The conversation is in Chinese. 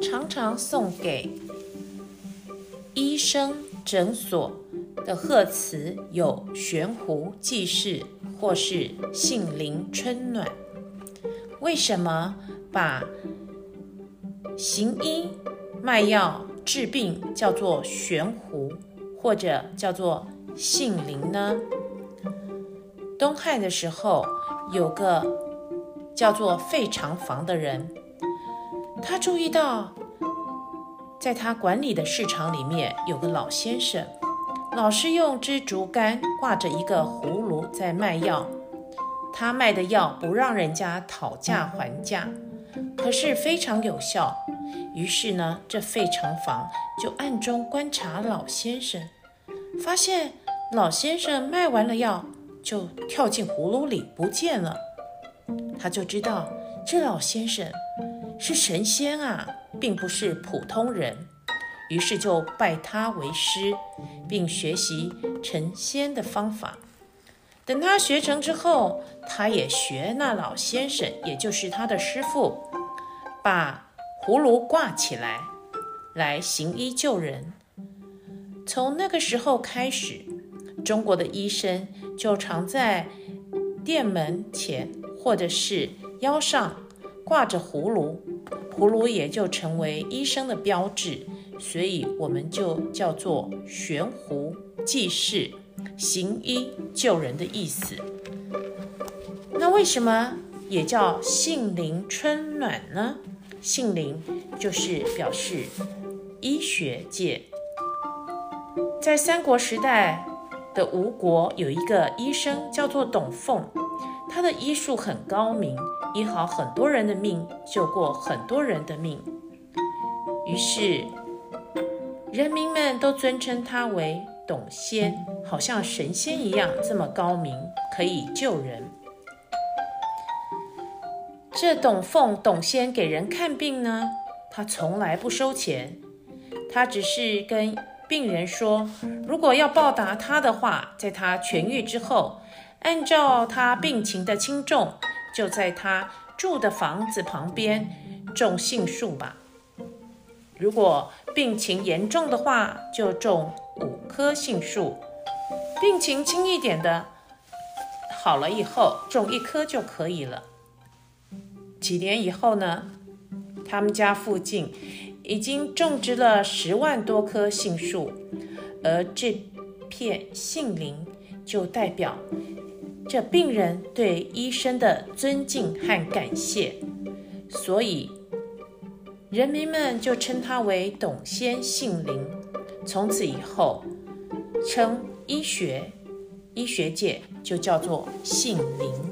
常常送给医生诊所的贺词有悬壶济世或是杏林春暖。为什么把行医卖药治病叫做悬壶，或者叫做杏林呢？东汉的时候，有个叫做费长房的人，他注意到，在他管理的市场里面有个老先生，老是用支竹竿挂着一个葫芦在卖药。他卖的药不让人家讨价还价，可是非常有效。于是呢，这费长房就暗中观察老先生，发现老先生卖完了药就跳进葫芦里不见了。他就知道这老先生是神仙啊，并不是普通人。于是就拜他为师，并学习成仙的方法。等他学成之后，他也学那老先生，也就是他的师父，把葫芦挂起来，来行医救人。从那个时候开始，中国的医生就常在店门前或者是腰上挂着葫芦，葫芦也就成为医生的标志，所以我们就叫做悬壶济世。行医救人的意思，那为什么也叫杏林春暖呢？杏林就是表示医学界。在三国时代的吴国有一个医生叫做董奉，他的医术很高明，医好很多人的命，救过很多人的命。于是人民们都尊称他为。董仙好像神仙一样，这么高明，可以救人。这董奉董仙给人看病呢，他从来不收钱，他只是跟病人说，如果要报答他的话，在他痊愈之后，按照他病情的轻重，就在他住的房子旁边种杏树吧。如果病情严重的话，就种五棵杏树；病情轻一点的，好了以后种一棵就可以了。几年以后呢，他们家附近已经种植了十万多棵杏树，而这片杏林就代表这病人对医生的尊敬和感谢。所以人民们就称他为董先姓林。从此以后称医学医学界就叫做姓林。